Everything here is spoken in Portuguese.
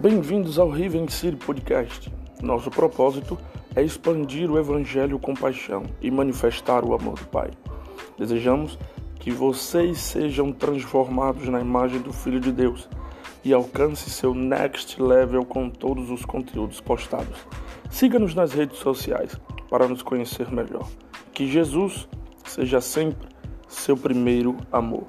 Bem-vindos ao Riven City Podcast. Nosso propósito é expandir o Evangelho com paixão e manifestar o amor do Pai. Desejamos que vocês sejam transformados na imagem do Filho de Deus e alcance seu next level com todos os conteúdos postados. Siga-nos nas redes sociais para nos conhecer melhor. Que Jesus seja sempre seu primeiro amor.